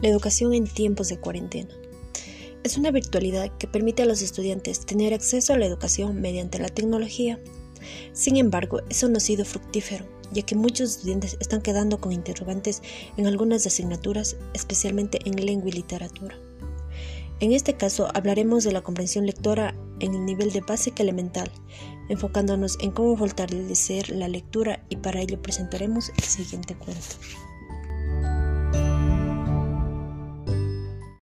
La educación en tiempos de cuarentena. Es una virtualidad que permite a los estudiantes tener acceso a la educación mediante la tecnología. Sin embargo, eso no ha sido fructífero, ya que muchos estudiantes están quedando con interrogantes en algunas asignaturas, especialmente en lengua y literatura. En este caso hablaremos de la comprensión lectora en el nivel de básica elemental, enfocándonos en cómo fortalecer la lectura y para ello presentaremos el siguiente cuento.